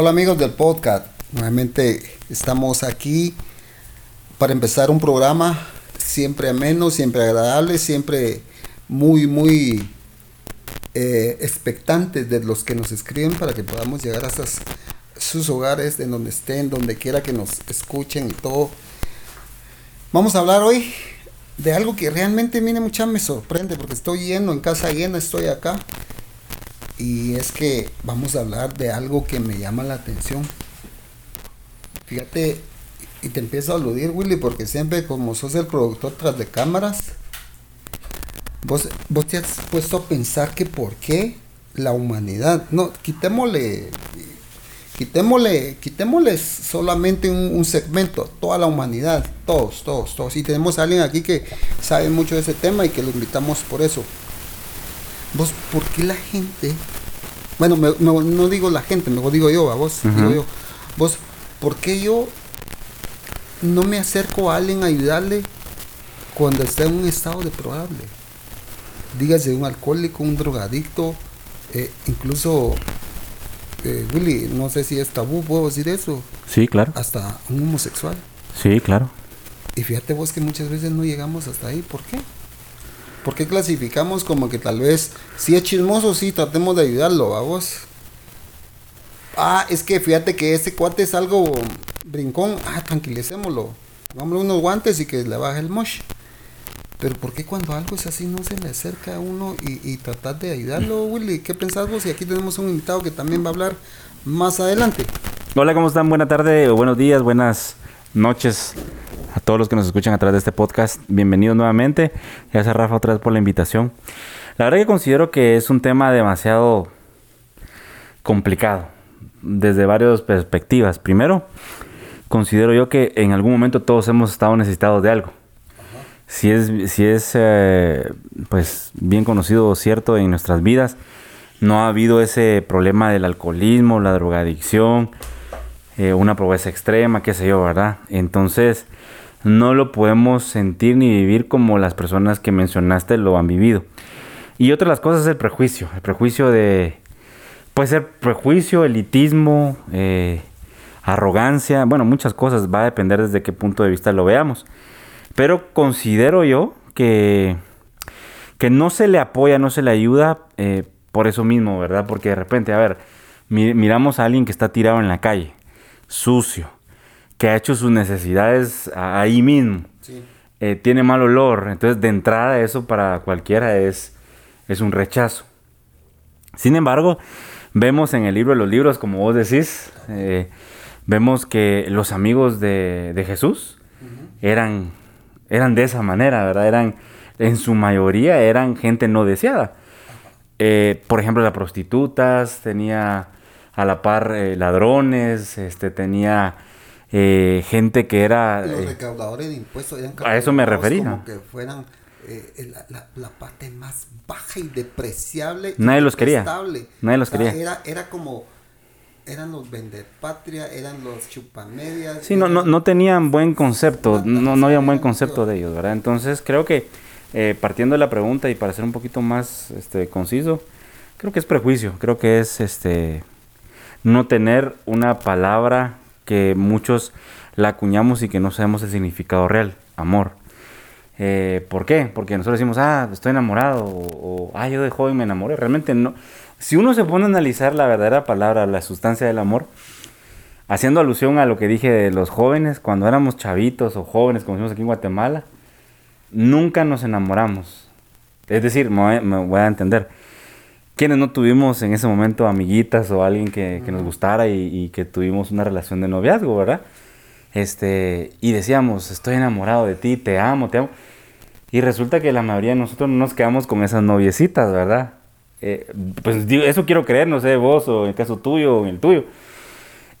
Hola amigos del podcast, nuevamente estamos aquí para empezar un programa siempre ameno, siempre agradable, siempre muy, muy eh, expectantes de los que nos escriben para que podamos llegar a sus hogares, en donde estén, donde quiera que nos escuchen y todo. Vamos a hablar hoy de algo que realmente, mire, mucha me sorprende porque estoy lleno, en casa llena, estoy acá. Y es que vamos a hablar de algo que me llama la atención. Fíjate, y te empiezo a aludir, Willy, porque siempre como sos el productor tras de cámaras, vos, vos te has puesto a pensar que por qué la humanidad, no, quitémosle, quitémosle, quitémosle solamente un, segmento, toda la humanidad, todos, todos, todos. Y tenemos a alguien aquí que sabe mucho de ese tema y que lo invitamos por eso. Vos, ¿por qué la gente, bueno, no digo la gente, mejor digo yo, a vos, digo yo, vos, ¿por qué yo no me acerco a alguien a ayudarle cuando está en un estado deplorable? dígase un alcohólico, un drogadicto, eh, incluso, eh, Willy, no sé si es tabú, puedo decir eso. Sí, claro. Hasta un homosexual. Sí, claro. Y fíjate vos que muchas veces no llegamos hasta ahí. ¿Por qué? ¿Por qué clasificamos como que tal vez, si es chismoso, sí, tratemos de ayudarlo, a vos? Ah, es que fíjate que ese cuate es algo brincón. Ah, tranquilicémoslo. Pongámosle unos guantes y que le baje el mosh. Pero ¿por qué cuando algo es así no se le acerca a uno y, y tratar de ayudarlo, Willy? ¿Qué pensás vos? Y aquí tenemos un invitado que también va a hablar más adelante. Hola, ¿cómo están? Buena tarde o buenos días, buenas noches a todos los que nos escuchan a través de este podcast. Bienvenidos nuevamente. Gracias Rafa otra vez por la invitación. La verdad que considero que es un tema demasiado complicado desde varias perspectivas. Primero, considero yo que en algún momento todos hemos estado necesitados de algo si es, si es eh, pues bien conocido o cierto en nuestras vidas, no ha habido ese problema del alcoholismo, la drogadicción, eh, una pobreza extrema, qué sé yo, ¿verdad? Entonces, no lo podemos sentir ni vivir como las personas que mencionaste lo han vivido. Y otra de las cosas es el prejuicio, el prejuicio de, puede ser prejuicio, elitismo, eh, arrogancia, bueno, muchas cosas, va a depender desde qué punto de vista lo veamos. Pero considero yo que, que no se le apoya, no se le ayuda eh, por eso mismo, ¿verdad? Porque de repente, a ver, miramos a alguien que está tirado en la calle, sucio, que ha hecho sus necesidades ahí mismo. Eh, tiene mal olor. Entonces, de entrada, eso para cualquiera es, es un rechazo. Sin embargo, vemos en el libro de los libros, como vos decís, eh, vemos que los amigos de, de Jesús eran eran de esa manera, ¿verdad? Eran, en su mayoría eran gente no deseada. Eh, por ejemplo, las prostitutas, tenía a la par eh, ladrones, este, tenía eh, gente que era... Los recaudadores de impuestos eran A eso me refería. Como que fueran la, parte más baja y depreciable. Nadie los quería. Nadie los quería. Era, era como eran los patria, eran los chupamedias. Sí, no, no, no tenían buen concepto, no, no había un buen concepto de ellos, ¿verdad? Entonces creo que eh, partiendo de la pregunta y para ser un poquito más este, conciso, creo que es prejuicio, creo que es este no tener una palabra que muchos la acuñamos y que no sabemos el significado real, amor. Eh, ¿Por qué? Porque nosotros decimos, ah, estoy enamorado, o, ah, yo de joven me enamoré. Realmente no, si uno se pone a analizar la verdadera palabra, la sustancia del amor, haciendo alusión a lo que dije de los jóvenes, cuando éramos chavitos o jóvenes, como decimos aquí en Guatemala, nunca nos enamoramos. Es decir, me voy, a entender. Quienes no tuvimos en ese momento amiguitas o alguien que, nos gustara y, que tuvimos una relación de noviazgo, ¿verdad? Este, y decíamos, estoy enamorado de ti, te amo, te amo. Y resulta que la mayoría de nosotros no nos quedamos con esas noviecitas, ¿verdad? Eh, pues eso quiero creer, no sé, vos o en el caso tuyo o en el tuyo.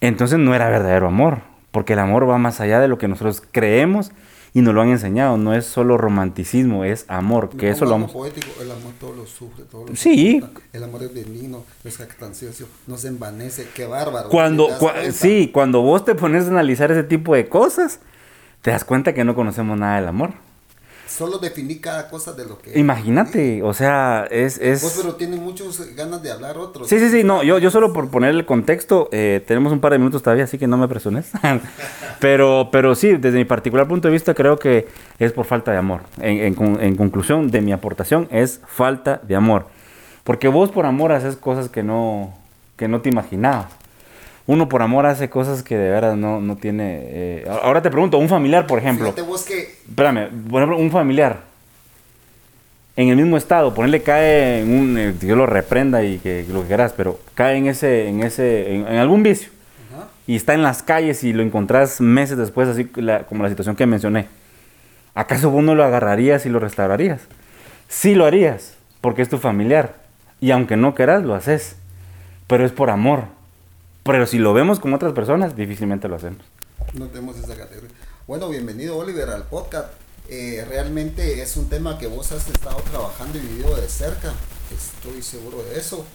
Entonces no era verdadero amor, porque el amor va más allá de lo que nosotros creemos y nos lo han enseñado. No es solo romanticismo, es amor, que eso lo vamos... poético, el amor todo lo sufre, todo lo Sí. El amor es benigno, es jactancioso, no se envanece, qué bárbaro. Cuando, sí, cuando vos te pones a analizar ese tipo de cosas, te das cuenta que no conocemos nada del amor. Solo definí cada cosa de lo que... Imagínate, o sea, es... es... Vos pero tienen muchos ganas de hablar otros. Sí, sí, sí, no, yo, yo solo por poner el contexto, eh, tenemos un par de minutos todavía, así que no me presiones. pero, pero sí, desde mi particular punto de vista creo que es por falta de amor. En, en, en conclusión de mi aportación es falta de amor. Porque vos por amor haces cosas que no, que no te imaginabas uno por amor hace cosas que de verdad no, no tiene... Eh, ahora te pregunto, un familiar, por ejemplo. Que... Espérame, por ejemplo, un familiar en el mismo estado, ponerle cae en un... Eh, yo lo reprenda y que, lo que quieras, pero cae en ese... en, ese, en, algún vicio. Y está en las calles y lo encontrás meses después, así como la situación que mencioné. ¿Acaso vos no lo agarrarías y lo restaurarías? Sí lo harías, porque es tu familiar. Y aunque no quieras, lo haces. Pero es por amor pero si lo vemos con otras personas, difícilmente lo hacemos. No tenemos esa categoría. Bueno, bienvenido Oliver al podcast. Eh, realmente es un tema que vos has estado trabajando y vivido de cerca. Estoy seguro de eso.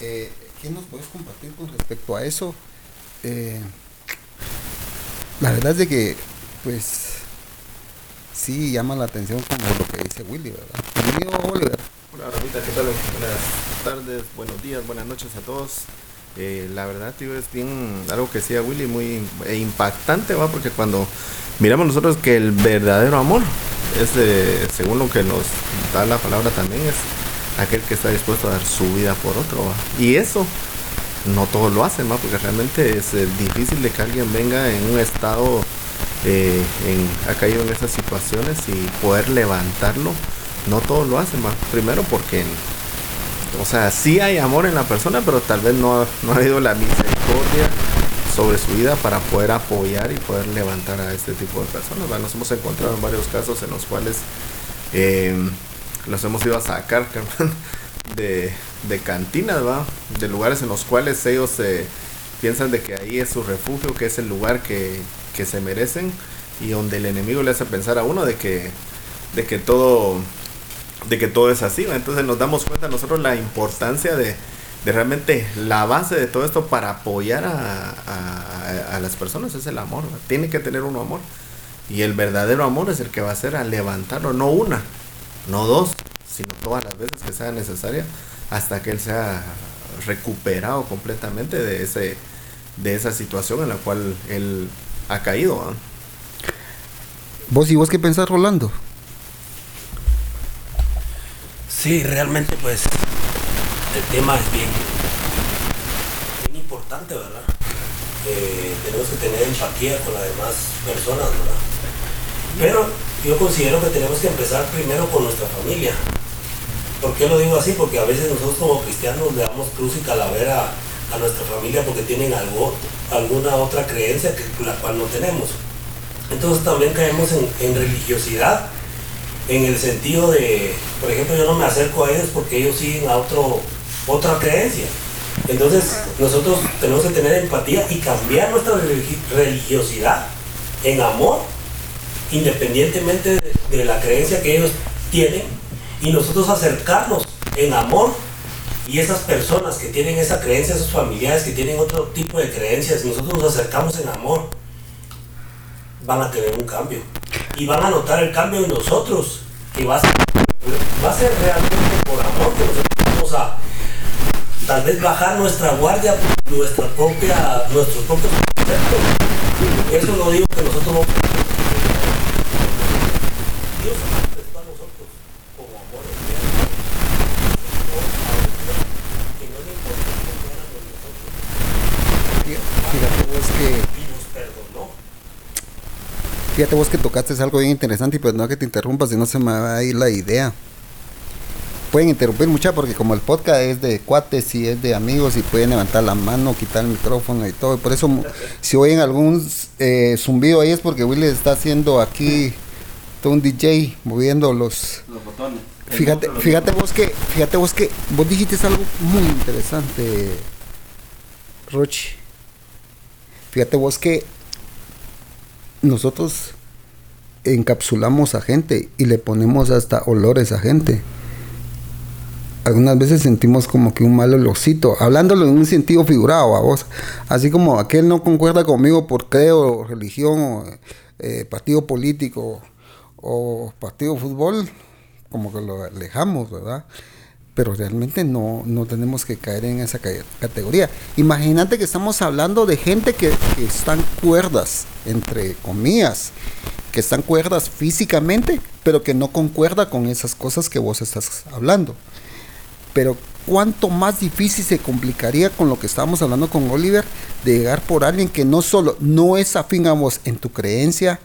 Eh, ¿Qué nos puedes compartir con respecto a eso? Eh, la verdad es de que, pues, sí llama la atención como lo que dice Willy, ¿verdad? Bienvenido Oliver. Hola, Ramita, ¿qué tal? Buenas tardes, buenos días, buenas noches a todos. Eh, la verdad, tío, es bien algo que decía Willy, muy eh, impactante, ¿va? Porque cuando miramos nosotros que el verdadero amor es, según lo que nos da la palabra también, es aquel que está dispuesto a dar su vida por otro, Y eso no todos lo hacen, ¿va? Porque realmente es eh, difícil de que alguien venga en un estado, en, ha caído en esas situaciones y poder levantarlo. No todos lo hacen, ¿va? Primero porque o sea, sí hay amor en la persona, pero tal vez no, no ha habido la misericordia sobre su vida para poder apoyar y poder levantar a este tipo de personas. Nos hemos encontrado en varios casos en los cuales eh, los hemos ido a sacar de, de cantinas, ¿va? de lugares en los cuales ellos eh, piensan de que ahí es su refugio, que es el lugar que, que se merecen y donde el enemigo le hace pensar a uno de que, de que todo de que todo es así. Entonces nos damos cuenta nosotros la importancia de, realmente la base de todo esto para apoyar a, las personas es el amor. Tiene que tener un amor. Y el verdadero amor es el que va a hacer a levantarlo, no una, no dos, sino todas las veces que sea necesaria hasta que él sea recuperado completamente de ese de esa situación en la cual él ha caído. ¿Vos y vos qué pensás, Rolando? Sí, realmente pues el tema es bien, importante, ¿verdad? Eh, tenemos que tener empatía con las demás personas, ¿verdad? Pero yo considero que tenemos que empezar primero con nuestra familia. ¿Por qué lo digo así? Porque a veces nosotros como cristianos le damos cruz y calavera a nuestra familia porque tienen algo, alguna otra creencia que la cual no tenemos. Entonces también caemos en religiosidad en el sentido de, por ejemplo, yo no me acerco a ellos porque ellos siguen a otro, otra creencia. Entonces, nosotros tenemos que tener empatía y cambiar nuestra religiosidad en amor, independientemente de, la creencia que ellos tienen, y nosotros acercarnos en amor y esas personas que tienen esa creencia, esos familiares que tienen otro tipo de creencias, nosotros nos acercamos en amor, van a tener un cambio y van a notar el cambio en nosotros, que va a ser, va a ser realmente por amor que nosotros vamos a tal vez bajar nuestra guardia, nuestra propia, nuestros propios conceptos. Eso no digo que nosotros no Dios nos a nosotros como amor que no le importa nosotros. Fíjate que Fíjate vos que tocaste algo bien interesante y pues no que te interrumpas, si no se me va a ir la idea. Pueden interrumpir mucha porque como el podcast es de cuates y es de amigos y pueden levantar la mano, quitar el micrófono y todo. Por eso si oyen algún eh, zumbido ahí es porque Willy está haciendo aquí todo un DJ moviendo los, los botones. Fíjate, fíjate vos que, fíjate vos que vos dijiste algo muy interesante, Rochi. Fíjate vos que nosotros encapsulamos a gente y le ponemos hasta olores a gente. Algunas veces sentimos como que un mal olorcito, hablándolo en un sentido figurado a vos. Así como aquel no concuerda conmigo por creo, religión, eh, partido político o partido de fútbol, como que lo alejamos, ¿verdad? Pero realmente no, no tenemos que caer en esa ca- categoría. Imagínate que estamos hablando de gente que, que están cuerdas, entre comillas, que están cuerdas físicamente, pero que no concuerda con esas cosas que vos estás hablando. Pero cuánto más difícil se complicaría con lo que estábamos hablando con Oliver, de llegar por alguien que no solo no es afín a vos en tu creencia,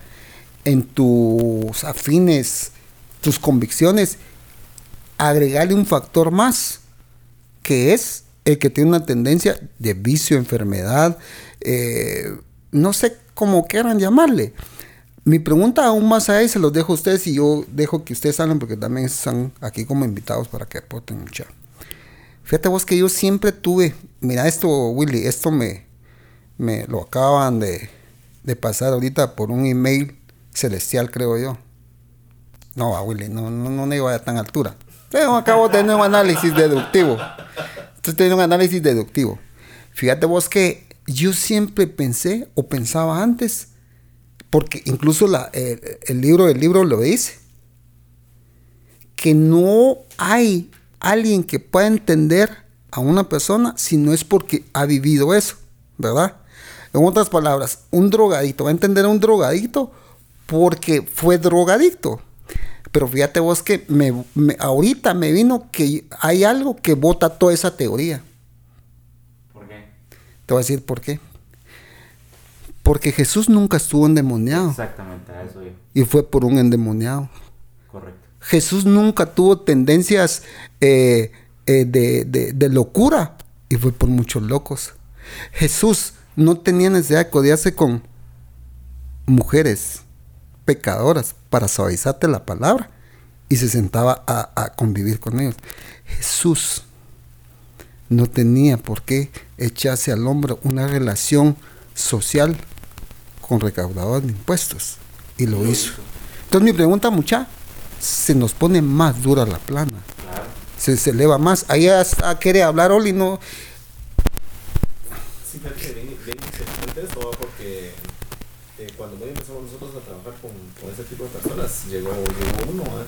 en tus afines, tus convicciones, agregarle un factor más, que es el que tiene una tendencia de vicio, enfermedad, eh, no sé cómo quieran llamarle. Mi pregunta aún más allá y se los dejo a ustedes y yo dejo que ustedes hablen porque también están aquí como invitados para que aporten mucha. Fíjate vos que yo siempre tuve, mira esto Willy, esto me, me lo acaban de, de pasar ahorita por un email celestial creo yo. No, Willy, no, no, no vaya a tan altura. Pero acabo de tener un análisis deductivo. Estoy teniendo un análisis deductivo. Fíjate vos que yo siempre pensé o pensaba antes, porque incluso el, el libro del libro lo dice, que no hay alguien que pueda entender a una persona si no es porque ha vivido eso, ¿verdad? En otras palabras, un drogadito va a entender a un drogadito porque fue drogadicto. Pero fíjate vos que me, me- ahorita me vino que hay algo que bota toda esa teoría. ¿Por qué? Te voy a decir por qué. Porque Jesús nunca estuvo endemoniado Exactamente, a eso yo. y fue por un endemoniado. Correcto. Jesús nunca tuvo tendencias eh, eh, de, de- de locura y fue por muchos locos. Jesús no tenía necesidad de codearse con mujeres pecadoras para suavizarte la palabra y se sentaba a, a convivir con ellos. Jesús no tenía por qué echarse al hombro una relación social con recaudador de impuestos y lo hizo. Entonces mi pregunta mucha se nos pone más dura la plana, Claro. se, se eleva más. Ahí hasta quiere hablar Oli, no. Sí, porque eh, cuando empezamos nosotros a trabajar con, con ese tipo de personas, llegó, llegó uno. ¿va?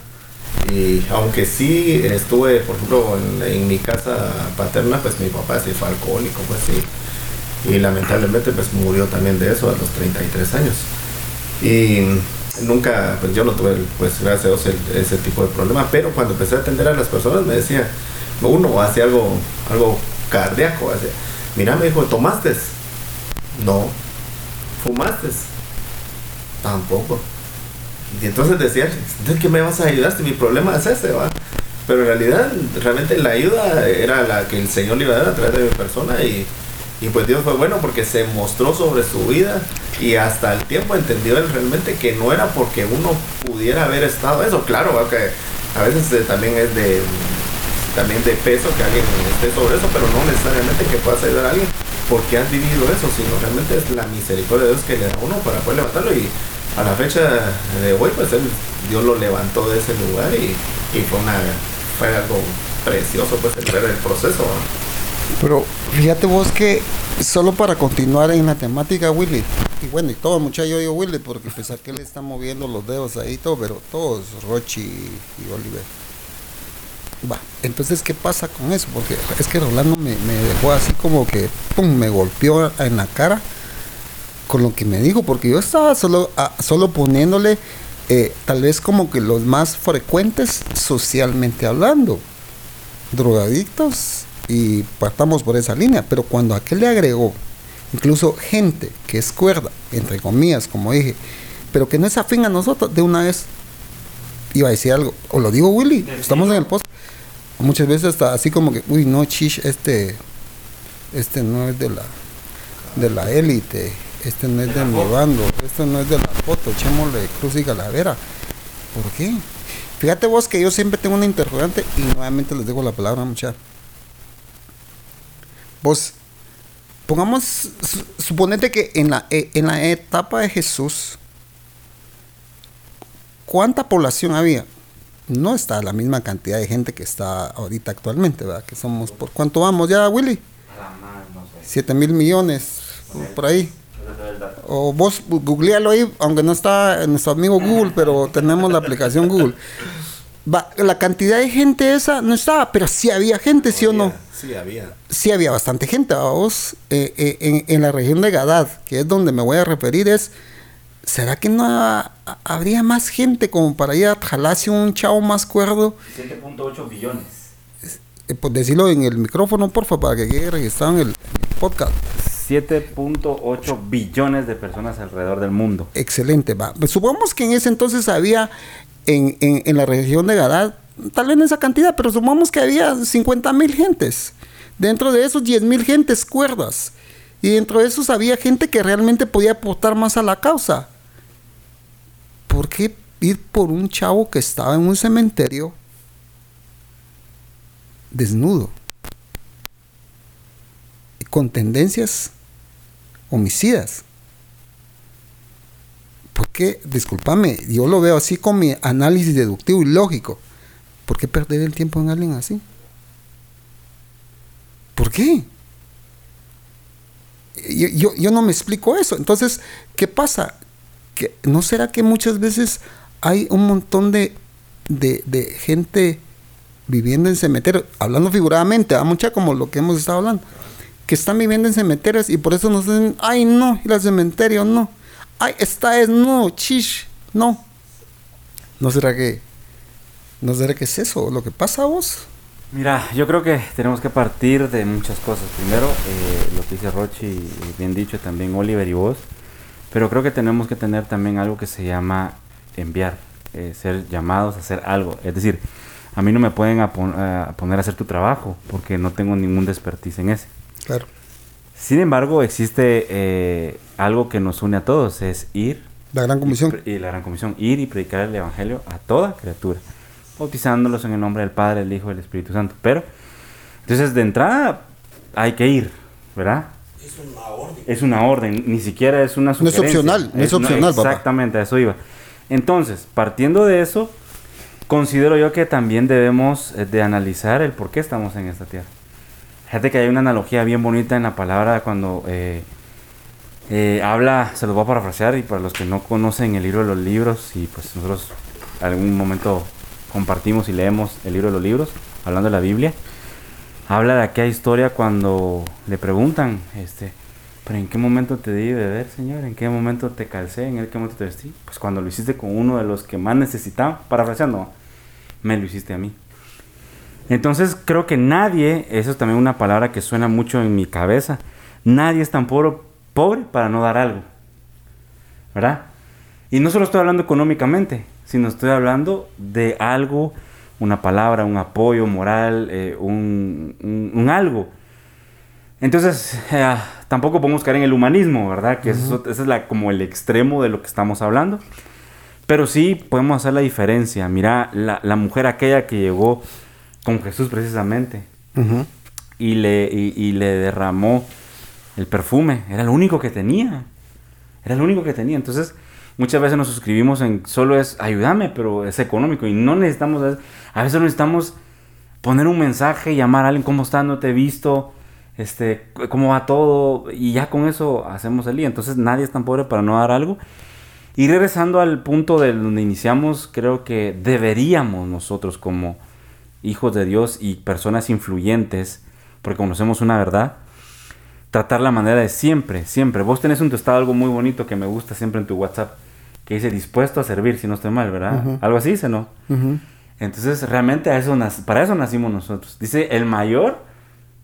Y aunque sí estuve, por ejemplo, en, mi casa paterna, pues mi papá sí fue alcohólico, pues sí. Y lamentablemente pues murió también de eso a los 33 años. Y nunca, pues yo no tuve, pues gracias a Dios, ese tipo de problema. Pero cuando empecé a atender a las personas me decía, uno hace algo, algo cardíaco, hace, mira, me dijo, ¿tomaste? No. ¿Fumaste? Tampoco. Y entonces decía, ¿de qué me vas a ayudar si mi problema es ese, va? Pero en realidad, realmente la ayuda era la que el Señor le iba a dar a través de mi persona y, y pues Dios fue bueno porque se mostró sobre su vida y hasta el tiempo entendió él realmente que no era porque uno pudiera haber estado eso. Claro, va, que a veces eh, también es de también de peso que alguien esté sobre eso, pero no necesariamente que puedas ayudar a alguien porque has vivido eso, sino realmente es la misericordia de Dios que le da a uno para poder levantarlo y a la fecha de hoy pues él, Dios lo levantó de ese lugar y, y fue una fue algo precioso pues el ver el proceso. Pero fíjate vos que solo para continuar en la temática, Willy, y bueno, y todo muchacho yo Willy, porque pues que le está moviendo los dedos ahí y todo, pero todos, Rochi y Oliver. Va, entonces, ¿qué pasa con eso? Porque es que Rolando me, me dejó así como que, pum, me golpeó en la cara con lo que me dijo, porque yo estaba solo, ah, solo poniéndole eh, tal vez como que los más frecuentes socialmente hablando, drogadictos y partamos por esa línea, pero cuando aquel le agregó incluso gente que es cuerda, entre comillas, como dije, pero que no es afín a nosotros, de una vez iba a decir algo, o lo digo Willy, estamos en el post, muchas veces hasta así como que, uy, no, chish, este, este no es de la, de la élite, este no es de mi bando, este no es de la foto, echémosle cruz y calavera. ¿Por qué? Fíjate vos que yo siempre tengo una interrogante y nuevamente les dejo la palabra, muchachos. Vos, pongamos, su- suponete que en la, e- en la etapa de Jesús, ¿cuánta población había? No está la misma cantidad de gente que está ahorita actualmente, ¿verdad? Que somos, ¿por cuánto vamos ya, Willy? A la madre, no sé. 7 mil millones, por ahí. O vos googlealo ahí, aunque no está en nuestro amigo Google, pero tenemos la aplicación Google. Va, la cantidad de gente esa no estaba, pero sí había gente, ¿sí o no? Sí, había. Sí había bastante gente, vos, eh, eh, en, en la región de Gadad, que es donde me voy a referir, es, ¿será que no ha- habría más gente como para ir a jalarse un chavo más cuerdo? 7.8 billones. Eh, pues decirlo en el micrófono, porfa, para que quede registrado en el podcast. 7.8 billones de personas alrededor del mundo. Excelente, va. Pues supongamos que en ese entonces había en, en- la región de Gadad, tal vez no esa cantidad, pero supongamos que había 50 mil gentes. Dentro de esos 10 mil gentes cuerdas. Y dentro de esos había gente que realmente podía aportar más a la causa. ¿Por qué ir por un chavo que estaba en un cementerio desnudo? Con tendencias homicidas. Porque, discúlpame, yo lo veo así con mi análisis deductivo y lógico. ¿Por qué perder el tiempo en alguien así? ¿Por qué? Yo, yo, no me explico eso. Entonces, ¿qué pasa? que ¿No será que muchas veces hay un montón de, de, gente viviendo en cementerios, hablando figuradamente, a mucha como lo que hemos estado hablando, que están viviendo en cementerios y por eso nos dicen, ay no, ir al cementerio, no. Ay, esta es no, chish, no. ¿No será que, no será que es eso lo que pasa vos? Mira, yo creo que tenemos que partir de muchas cosas. Primero, eh, lo que dice Rochi, y bien dicho también Oliver y vos. Pero creo que tenemos que tener también algo que se llama enviar, eh, ser llamados a hacer algo. Es decir, a mí no me pueden poner a hacer tu trabajo porque no tengo ningún despertiz en ese. Claro. Sin embargo, existe eh, algo que nos une a todos, es ir La gran comisión. y la gran comisión, ir y predicar el evangelio a toda criatura, bautizándolos en el nombre del Padre, del Hijo y del Espíritu Santo. Pero, entonces de entrada hay que ir, ¿verdad? Es una orden. Es una orden, ni siquiera es una No es sugerencia. opcional, no es opcional, papá. Exactamente, a eso iba. Entonces, partiendo de eso, considero yo que también debemos eh, de analizar el por qué estamos en esta tierra. Fíjate que hay una analogía bien bonita en la palabra cuando eh, eh, habla, se los voy a parafrasear y para los que no conocen el libro de los libros y pues nosotros algún momento compartimos y leemos el libro de los libros, hablando de la Biblia, habla de aquella historia cuando le preguntan, este, pero ¿en qué momento te di beber, Señor? ¿En qué momento te calcé? ¿En qué momento te vestí? Pues cuando lo hiciste con uno de los que más necesitaba, parafraseando, me lo hiciste a mí. Entonces creo que nadie, eso es también una palabra que suena mucho en mi cabeza, nadie es tan pobre, pobre para no dar algo. ¿Verdad? Y no solo estoy hablando económicamente, sino estoy hablando de algo, una palabra, un apoyo moral, eh, un, un- un algo. Entonces, eh, tampoco podemos caer en el humanismo, ¿verdad? Que eso, ese es la, como el extremo de lo que estamos hablando. Pero sí podemos hacer la diferencia. Mira, la, la mujer aquella que llegó con Jesús precisamente y le, y, y le derramó el perfume. Era lo único que tenía. Era lo único que tenía. Entonces, muchas veces nos suscribimos en solo es ayúdame, pero es económico. Y no necesitamos, a veces necesitamos poner un mensaje, llamar a alguien, ¿cómo estás? No te he visto. Este, ¿cómo va todo? Y ya con eso hacemos el día. Entonces, nadie es tan pobre para no dar algo. Y regresando al punto de donde iniciamos, creo que deberíamos nosotros como hijos de Dios y personas influyentes, porque conocemos una verdad, tratar la manera de siempre, siempre. Vos tenés un testado algo muy bonito que me gusta siempre en tu WhatsApp, que dice dispuesto a servir, si no estoy mal, ¿verdad? Ujú. Algo así dice, ¿no? Entonces, realmente a eso para eso nacimos nosotros. Dice, el mayor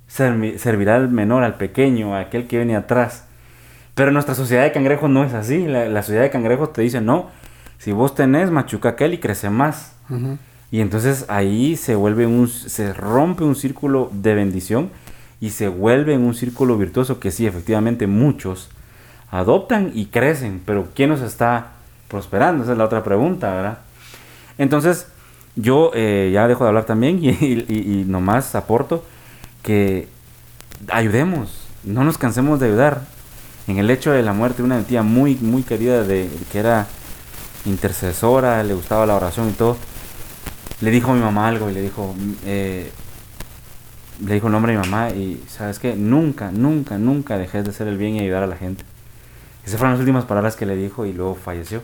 servi- servirá al menor, al pequeño, a aquel que viene atrás. Pero nuestra sociedad de cangrejos no es así. La, la sociedad de cangrejos te dice, no, si vos tenés, machuca aquel y crece más. Ujú. Y entonces ahí se vuelve un, se rompe un círculo de bendición y se vuelve en un círculo virtuoso que sí, efectivamente muchos adoptan y crecen, pero ¿quién nos está prosperando? Esa es la otra pregunta, ¿verdad? Entonces, yo eh, ya dejo de hablar también y, y- nomás aporto que ayudemos, no nos cansemos de ayudar. En el hecho de la muerte de una tía muy, muy querida de, que era intercesora, le gustaba la oración y todo, le dijo a mi mamá algo y le dijo, eh, le dijo el nombre a mi mamá y sabes que nunca, nunca, nunca dejes de hacer el bien y ayudar a la gente. Esas fueron las últimas palabras que le dijo y luego falleció.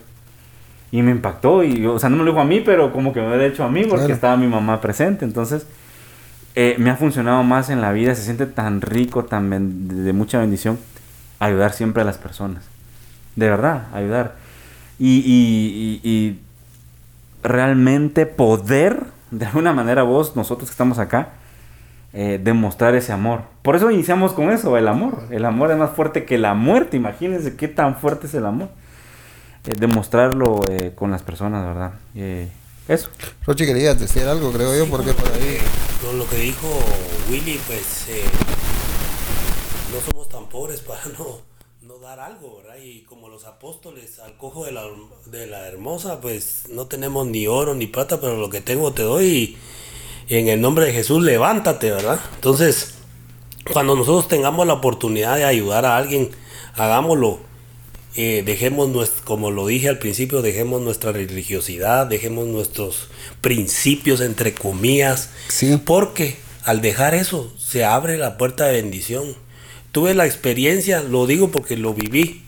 Y me impactó, y o sea, no me lo dijo a mí, pero como que me hubiera hecho a mí porque estaba mi mamá presente. Entonces, eh, me ha funcionado más en la vida, se siente tan rico, tan de mucha bendición, ayudar siempre a las personas. De verdad, ayudar. Y, y, y, realmente poder, de alguna manera vos, nosotros que estamos acá, eh, demostrar ese amor. Por eso iniciamos con eso, el amor. El amor es más fuerte que la muerte. Imagínense qué tan fuerte es el amor. Eh, demostrarlo eh, con las personas, ¿verdad? eso. Rochi, querías decir algo, creo yo, porque por ahí... lo que dijo Willy, pues no somos tan pobres para no dar algo, ¿verdad? Y como los apóstoles al cojo de la, de la hermosa, pues no tenemos ni oro ni plata, pero lo que tengo te doy. Y, en el nombre de Jesús levántate, ¿verdad? Entonces, cuando nosotros tengamos la oportunidad de ayudar a alguien, hagámoslo. Eh, dejemos, como lo dije al principio, dejemos nuestra religiosidad, dejemos nuestros principios, entre comillas, sí. porque al dejar eso se abre la puerta de bendición. Tuve la experiencia, lo digo porque lo viví,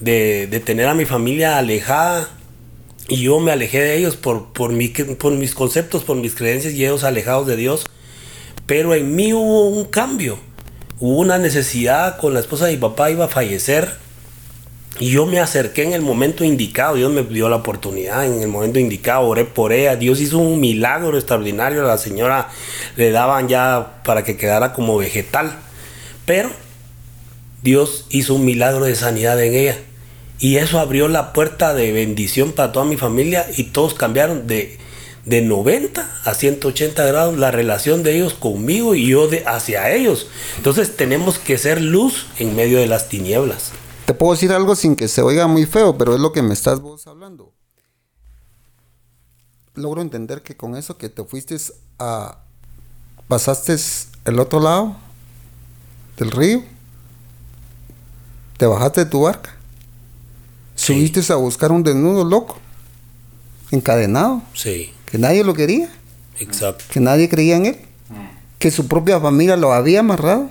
de, de tener a mi familia alejada y yo me alejé de ellos por, por, mi, por mis conceptos, por mis creencias y ellos alejados de Dios. Pero en mí hubo un cambio. Hubo una necesidad con la esposa de mi papá, iba a fallecer. Y yo me acerqué en el momento indicado. Dios me dio la oportunidad en el momento indicado. Oré por ella. Dios hizo un milagro extraordinario. La señora le daban ya para que quedara como vegetal. Pero Dios hizo un milagro de sanidad en ella. Y eso abrió la puerta de bendición para toda mi familia y todos cambiaron de, de 90 a 180 grados la relación de ellos conmigo y yo de, hacia ellos. Entonces tenemos que ser luz en medio de las tinieblas. Te puedo decir algo sin que se oiga muy feo, pero es lo que me estás vos hablando. Logro entender que con eso que te fuiste a... pasaste el otro lado del río, te bajaste de tu barca Subiste a buscar un desnudo loco, encadenado. Sí. Que nadie lo quería. Exacto. Que nadie creía en él. Que su propia familia lo había amarrado.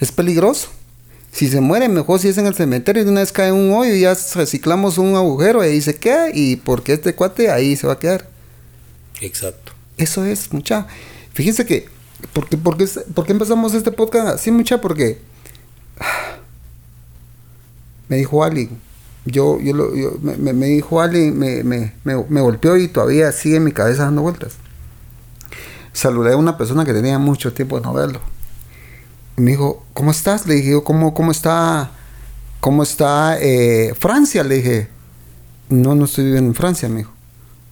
Es peligroso. Si se muere, mejor si es en el cementerio y de una vez cae en un hoyo y ya reciclamos un agujero y ahí se queda. Y porque este cuate ahí se va a quedar. Exacto. Eso es, mucha. Fíjense que. ¿Por qué, por qué empezamos este podcast así, mucha? Porque. Me dijo alguien yo, yo, lo, me, me, dijo me, me, me, golpeó y todavía sigue en mi cabeza dando vueltas. Saludé a una persona que tenía mucho tiempo de no verlo. Y me dijo, ¿cómo estás? Le dije, ¿cómo, cómo está, cómo está eh, Francia? Le dije, no, no estoy viviendo en Francia, me dijo.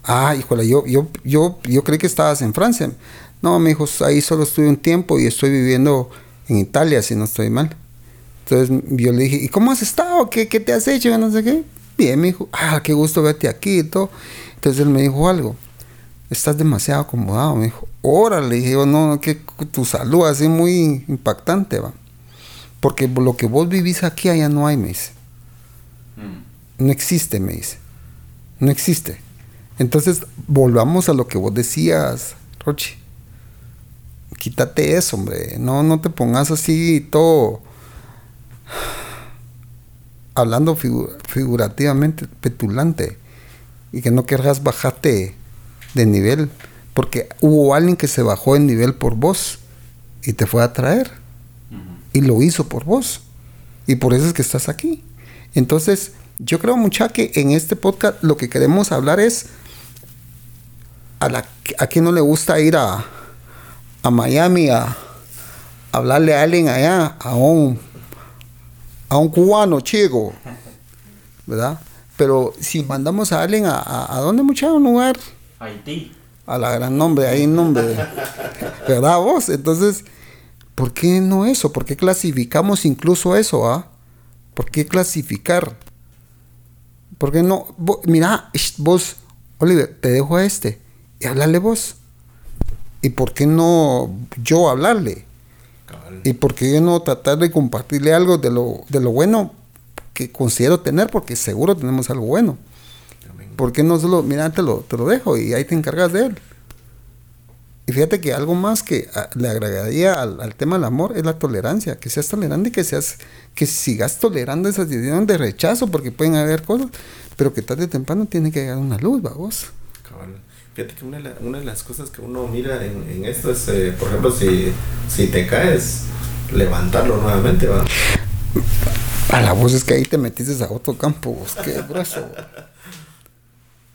Ah, híjole, yo, yo, yo, yo creí que estabas en Francia. No, me dijo, ahí solo estuve un tiempo y estoy viviendo en Italia, si no estoy mal. Entonces yo le dije, ¿y cómo has estado? ¿Qué, qué te has hecho? No sé qué. Bien, me dijo, ah, qué gusto verte aquí y todo. Entonces él me dijo algo, estás demasiado acomodado. Me dijo, órale, dije yo, no, que tu salud así muy impactante, va. Porque lo que vos vivís aquí, allá no hay, me dice. Mm. No existe, me dice. No existe. Entonces, volvamos a lo que vos decías, Rochi. Quítate eso, hombre. No, no te pongas así todo hablando figurativamente, petulante, y que no querrás bajarte de nivel, porque hubo alguien que se bajó de nivel por vos y te fue a traer, y lo hizo por vos, y por eso es que estás aquí. Entonces, yo creo mucha que en este podcast lo que queremos hablar es a, la, a quien no le gusta ir a, a Miami a, a hablarle a alguien allá, a un a un cubano chico, ¿verdad? Pero si mandamos a alguien a, a, dónde muchacho un lugar Haití a la gran nombre ahí nombre ¿verdad vos? Entonces ¿por qué no eso? ¿por qué clasificamos incluso eso? ah? ¿por qué clasificar? ¿por qué no? mira vos Oliver te dejo a este y hablarle vos ¿y por qué no yo hablarle? Y por qué yo no tratar de compartirle algo de lo, de lo bueno que considero tener, porque seguro tenemos algo bueno. ¿Por qué no solo, mira, te lo, te lo dejo y ahí te encargas de él? Y fíjate que algo más que ah, le agregaría al, al tema del amor es la tolerancia, que seas tolerante y que seas, que sigas tolerando esas decisiones de rechazo, porque pueden haber cosas, pero que tarde o temprano tiene que llegar una luz, vos. Cabal. Fíjate que una de, la- una de las cosas que uno mira en, en esto es, eh, por ejemplo, si, si te caes, levantarlo nuevamente, ¿va? A la voz es que ahí te metiste a otro campo, vos, qué grueso.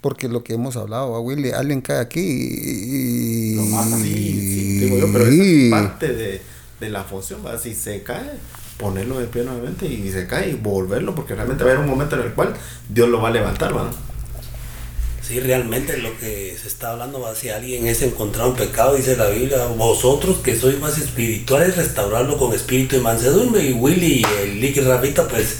Porque lo que hemos hablado, a Willy, alguien cae aquí y... Sí, sí, digo yo, pero eso es parte de, de la función, ¿va? Si se cae, ponerlo de pie nuevamente y se cae y volverlo, porque realmente va a haber un momento en el cual Dios lo va a levantar, ¿va? Sí, realmente lo que se está hablando va si alguien es encontrado en pecado, dice la Biblia, vosotros que sois más espirituales, restaurarlo con espíritu y mansedumbre. Y Willy y el Lick Rafita, pues,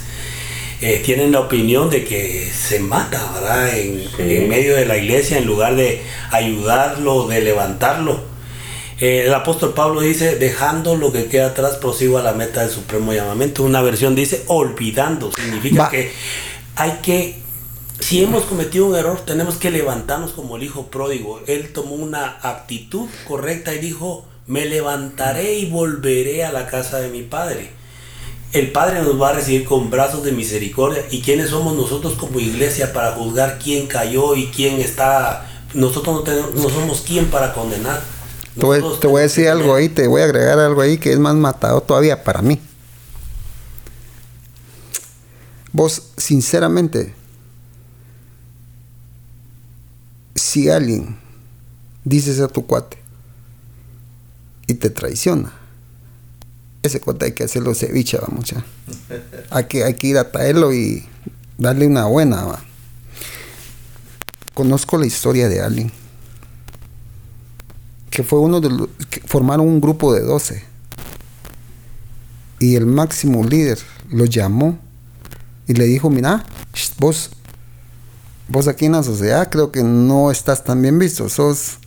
eh, tienen la opinión de que se mata, ¿verdad? En, en medio de la iglesia, en lugar de ayudarlo, de levantarlo. Eh, el apóstol Pablo dice, dejando lo que queda atrás, prosigo a la meta del supremo llamamiento. Una versión dice, olvidando. Significa Va. que hay que si hemos cometido un error, tenemos que levantarnos como el hijo pródigo. Él tomó una actitud correcta y dijo, me levantaré y volveré a la casa de mi padre. El Padre nos va a recibir con brazos de misericordia. ¿Y quiénes somos nosotros como iglesia para juzgar quién cayó y quién está? Nosotros no, tenemos, no somos quién para condenar. Te voy, Nosotros te voy a decir algo ahí, te voy a agregar algo ahí que es más matado todavía para mí. Vos, sinceramente, si alguien dice ser tu cuate y te traiciona, ese cuate hay que hacerlo ceviche, va mucha. Hay que, ir a traerlo y darle una buena, va. Conozco la historia de alguien que fue uno de los que formaron un grupo de 12 y el máximo líder lo llamó y le dijo mira vos vos aquí en la sociedad creo que no estás tan bien visto. Sos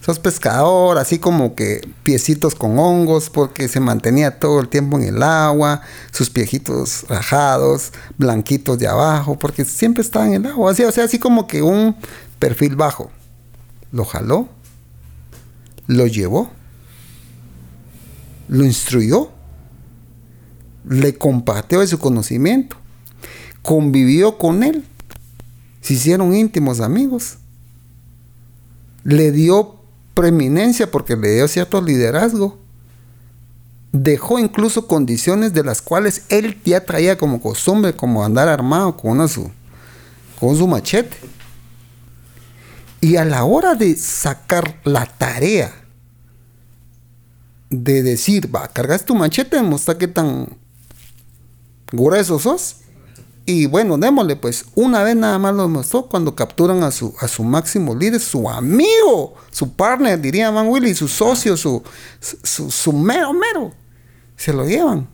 sos pescador así como que piecitos con hongos porque se mantenía todo el tiempo en el agua sus piejitos rajados blanquitos de abajo porque siempre estaba en el agua. Así o sea así como que un perfil bajo. Lo jaló lo llevó, lo instruyó, le compartió de su conocimiento, convivió con él, se hicieron íntimos amigos, le dio preeminencia porque le dio cierto liderazgo, dejó incluso condiciones de las cuales él ya traía como costumbre, como andar armado con, una su, con su machete. Y a la hora de sacar la tarea de decir, va, cargas tu machete, mostra qué tan grueso sos. Y bueno, démosle, pues una vez nada más lo demostró cuando capturan a su, a su máximo líder, su amigo, su partner, diría Man Willy, su socio, su, su, su mero mero. Se lo llevan.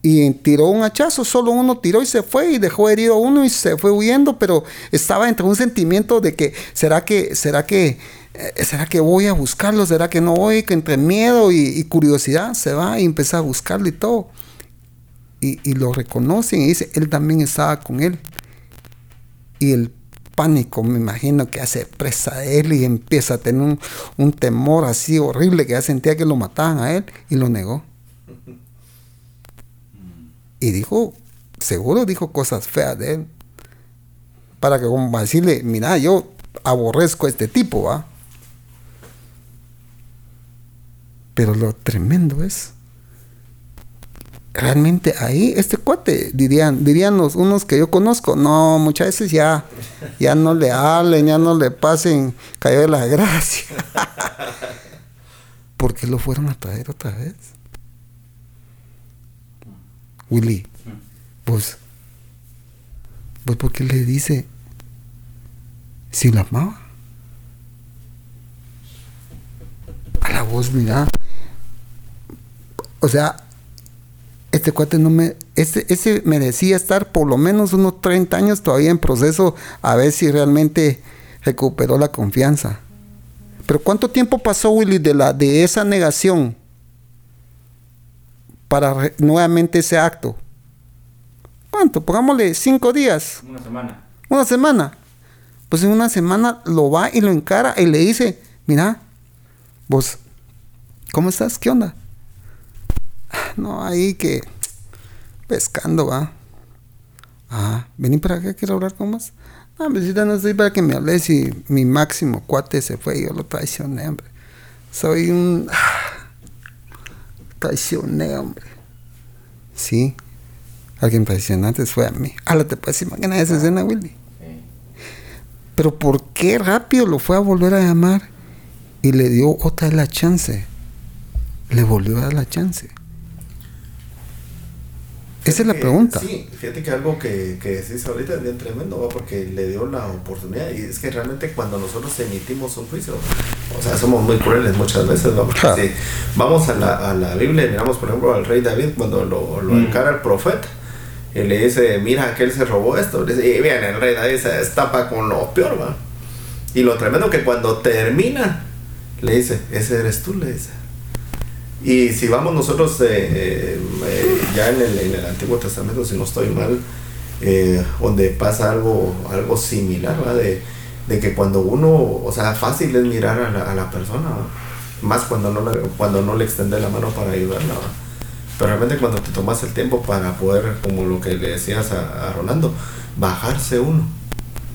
y tiró un hachazo, solo uno tiró y se fue y dejó herido uno y se fue huyendo, pero estaba entre un sentimiento de que será que será que eh, será que voy a buscarlo, será que no voy, que entre miedo y, y curiosidad se va y empieza a buscarlo y todo. Y, y lo reconocen y dice, él también estaba con él. Y el pánico, me imagino que hace presa de él y empieza a tener un, un temor así horrible que ya sentía que lo mataban a él y lo negó. Y dijo, seguro dijo cosas feas de él. Para que como decirle, mira, yo aborrezco a este tipo, ¿va? Pero lo tremendo es, realmente ahí, este cuate, dirían, dirían los, unos que yo conozco, no, muchas veces ya, ya no le hablen, ya no le pasen, cayó de la gracia. ¿Por qué lo fueron a traer otra vez? Willy, vos, vos, ¿por qué le dice si la amaba? A la voz, mira. O sea, este cuate no me. Ese, ese merecía estar por lo menos unos 30 años todavía en proceso a ver si realmente recuperó la confianza. Pero ¿cuánto tiempo pasó, Willy, de, la, de esa negación para re- nuevamente ese acto? ¿Cuánto? Pongámosle cinco días, Una semana. una semana. Pues en una semana lo va y lo encara y le dice, mira, vos, ¿cómo estás? ¿Qué onda? No, ahí que pescando, va. Ah, vení para acá, quiero hablar con vos. No, hombre, no estoy para que me hables y mi máximo cuate se fue y yo lo traicioné, hombre. Soy un... Traicioné, hombre. Sí. Alguien traicionante fue a mí. Ah, te puedes imaginar esa escena, Willy. Pero ¿por qué rápido lo fue a volver a llamar? Y le dio otra vez la chance. Le volvió a dar la chance. Esa es la pregunta. Sí, fíjate que algo que, que decís ahorita es bien tremendo, ¿va? porque le dio la oportunidad. Y es que realmente cuando nosotros emitimos un juicio, o sea, somos muy crueles muchas veces, ¿va? Porque si vamos a la, a la Biblia y miramos, por ejemplo, al rey David cuando lo, lo mm. encara el profeta. Y le dice, mira, que él se robó esto. Le dice, y bien, el rey David se destapa con lo peor, ¿va? Y lo tremendo que cuando termina, le dice, ese eres tú, le dice. Y si vamos nosotros eh, eh, eh, ya en el, en el, Antiguo Testamento, si no estoy mal, donde pasa algo, algo similar, De, de, que cuando uno, o sea, fácil es mirar a la, a la persona, más cuando no, cuando no le extiende la mano para ayudarla. Pero realmente cuando te tomas el tiempo para poder, como lo que le decías a, a Rolando, bajarse uno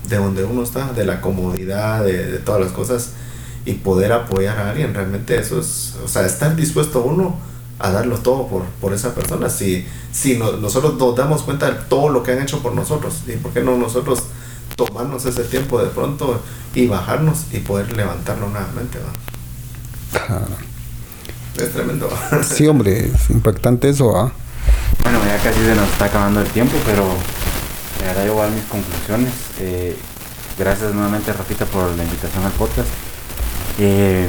de donde uno está, de la comodidad, de, de todas las cosas y poder apoyar a alguien. Realmente eso es, o sea, estar dispuesto uno a darlo todo por, por esa persona. Si, si nosotros nos damos cuenta de todo lo que han hecho por nosotros, ¿y por qué no nosotros tomarnos ese tiempo de pronto y bajarnos y poder levantarlo nuevamente? Es tremendo. Sí, hombre, es impactante eso. Bueno, ya casi se nos está acabando el tiempo, pero ahora yo voy a dar mis conclusiones. Eh, gracias nuevamente, Rafita, por la invitación al podcast. Eh,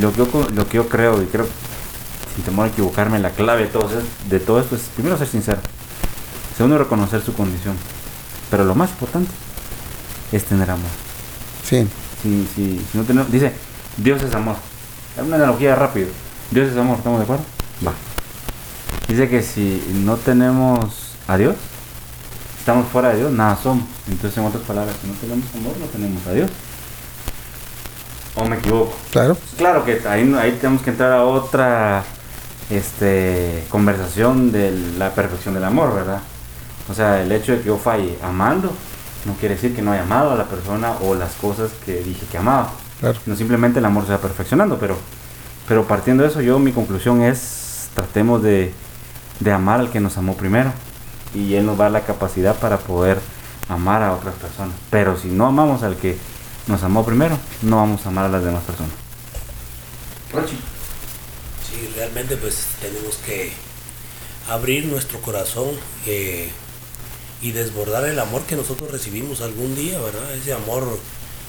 lo, que yo, lo que yo creo, y creo, sin temor a equivocarme, la clave de todo, de todo esto es primero ser sincero, segundo reconocer su condición, pero lo más importante es tener amor. Sí. Si, si, si no tenemos, dice, Dios es amor. Es una analogía rápido. Dios es amor, ¿estamos de acuerdo? Va. Dice que si no tenemos a Dios, estamos fuera de Dios, nada somos. Entonces, en otras palabras, si no tenemos amor, no tenemos a Dios. ¿O me equivoco? Claro. Claro que ahí, ahí tenemos que entrar a otra este, conversación de la perfección del amor, ¿verdad? O sea, el hecho de que yo falle amando no quiere decir que no haya amado a la persona o las cosas que dije que amaba. Claro. No simplemente el amor se va perfeccionando, pero, pero partiendo de eso, yo mi conclusión es tratemos de, de amar al que nos amó primero y Él nos da la capacidad para poder amar a otras personas. Pero si no amamos al que nos amó primero, no vamos a amar a las demás personas. Sí, realmente pues tenemos que abrir nuestro corazón eh, y desbordar el amor que nosotros recibimos algún día, ¿verdad? Ese amor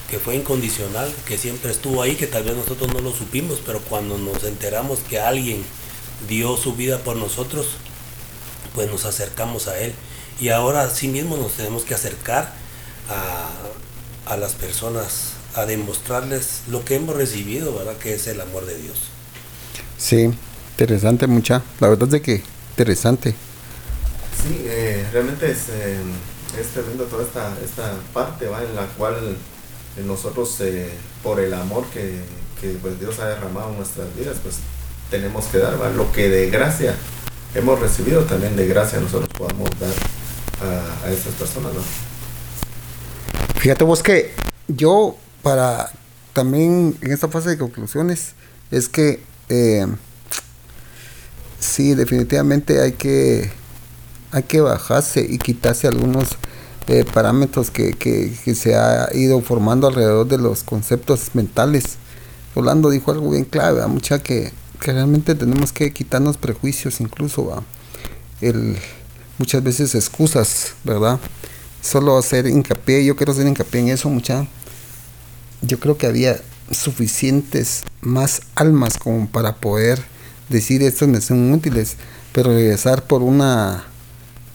que fue incondicional, que siempre estuvo ahí, que tal vez nosotros no lo supimos, pero cuando nos enteramos que alguien dio su vida por nosotros, pues nos acercamos a Él. Y ahora sí mismo nos tenemos que acercar a, a las personas a demostrarles lo que hemos recibido, ¿verdad? Que es el amor de Dios. Sí, interesante mucha. La verdad es que interesante. Sí, eh, realmente es, eh, es, tremendo toda esta, esta parte, ¿va? En la cual nosotros, eh, por el amor que, que pues, Dios ha derramado en nuestras vidas, pues tenemos que dar, ¿va? Lo que de gracia hemos recibido, también de gracia nosotros podamos dar a, a esas personas, ¿no? Fíjate vos que yo para también en esta fase de conclusiones es que eh, sí definitivamente hay que hay que bajarse y quitarse algunos eh, parámetros que, que, se ha ido formando alrededor de los conceptos mentales. Rolando dijo algo bien clave, mucha que, que, realmente tenemos que quitarnos prejuicios incluso, El, muchas veces excusas, ¿verdad? Solo hacer hincapié, yo quiero hacer hincapié en eso, mucha. Yo creo que había suficientes más almas como para poder decir estos me son útiles, pero regresar por una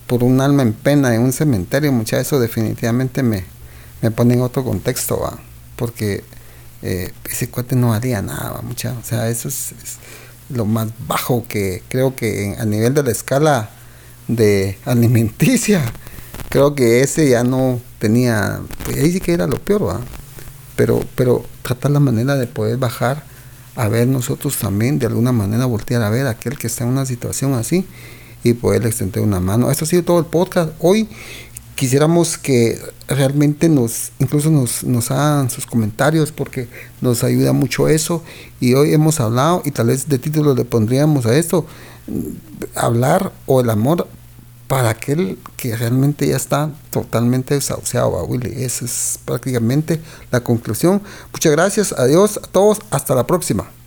por un alma en pena en un cementerio, mucha, eso definitivamente me, me pone en otro contexto, ¿va? porque eh, ese cuate no haría nada, mucha, o sea, eso es, lo más bajo que creo que a nivel de la escala de alimenticia creo que ese ya no, tenía, pues ahí sí que era lo peor, ¿va? Pero, pero tratar la manera de poder bajar a ver nosotros también, de alguna manera voltear a ver a aquel que está en una situación así y poderle extender una mano. Esto ha sido todo el podcast. Hoy quisiéramos que realmente nos, incluso nos, nos hagan sus comentarios porque nos ayuda mucho eso. Y hoy hemos hablado, y tal vez de título le pondríamos a esto, hablar o el amor para aquel que realmente ya está totalmente desahuciado, Willy. Esa es prácticamente la conclusión. Muchas gracias, adiós a todos, hasta la próxima.